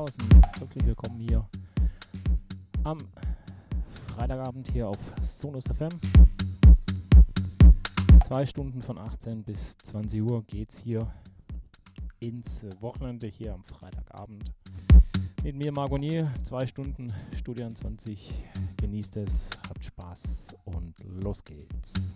Draußen, herzlich willkommen hier am Freitagabend hier auf Sonus FM. Zwei Stunden von 18 bis 20 Uhr geht's hier ins Wochenende hier am Freitagabend. Mit mir Margonier, zwei Stunden Studio 20. Genießt es, habt Spaß und los geht's.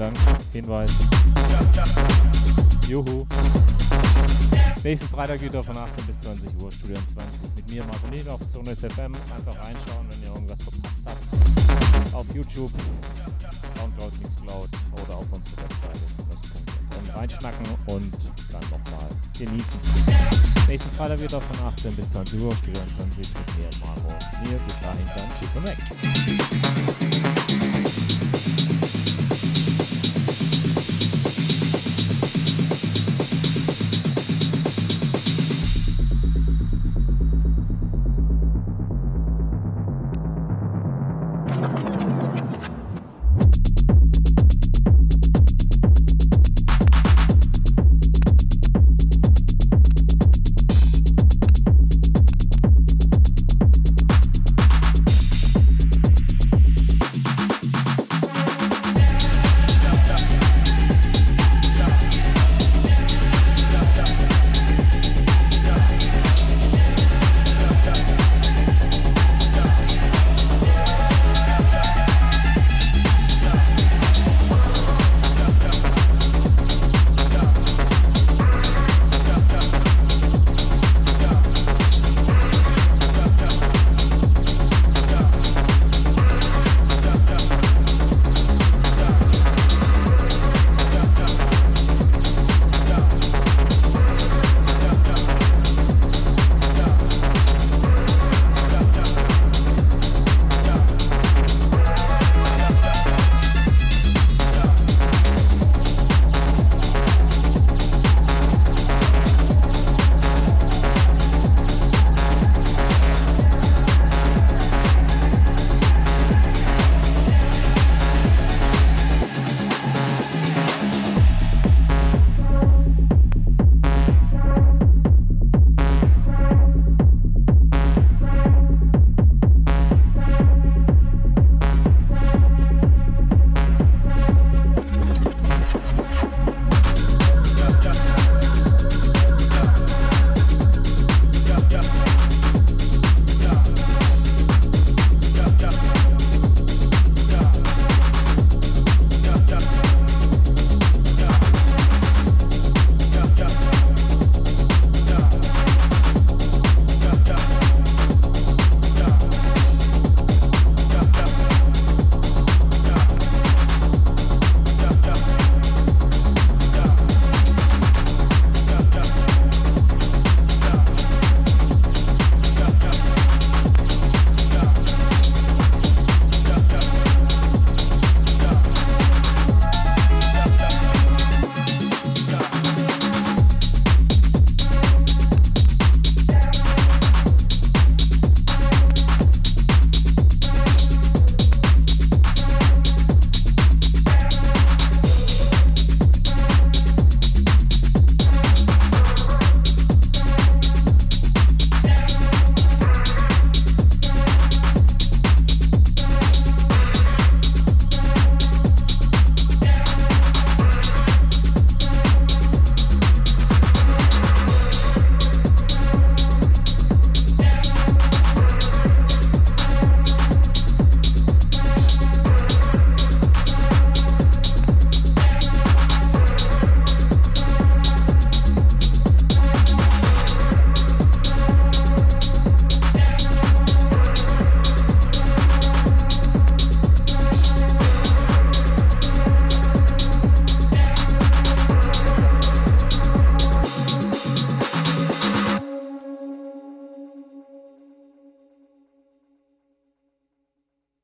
Dank. Hinweis. Juhu. Nächsten Freitag wieder von 18 bis 20 Uhr, Studio 20. Mit mir, Marco Niel auf Sonus FM. Einfach reinschauen, wenn ihr irgendwas verpasst habt. Auf YouTube, Soundcloud, Mixcloud oder auf unserer Webseite sonus.fm reinschnacken und dann nochmal genießen. Nächsten Freitag wieder von 18 bis 20 Uhr, Studio 20 mit mir, Marco Niel. Bis dahin dann, tschüss und weg.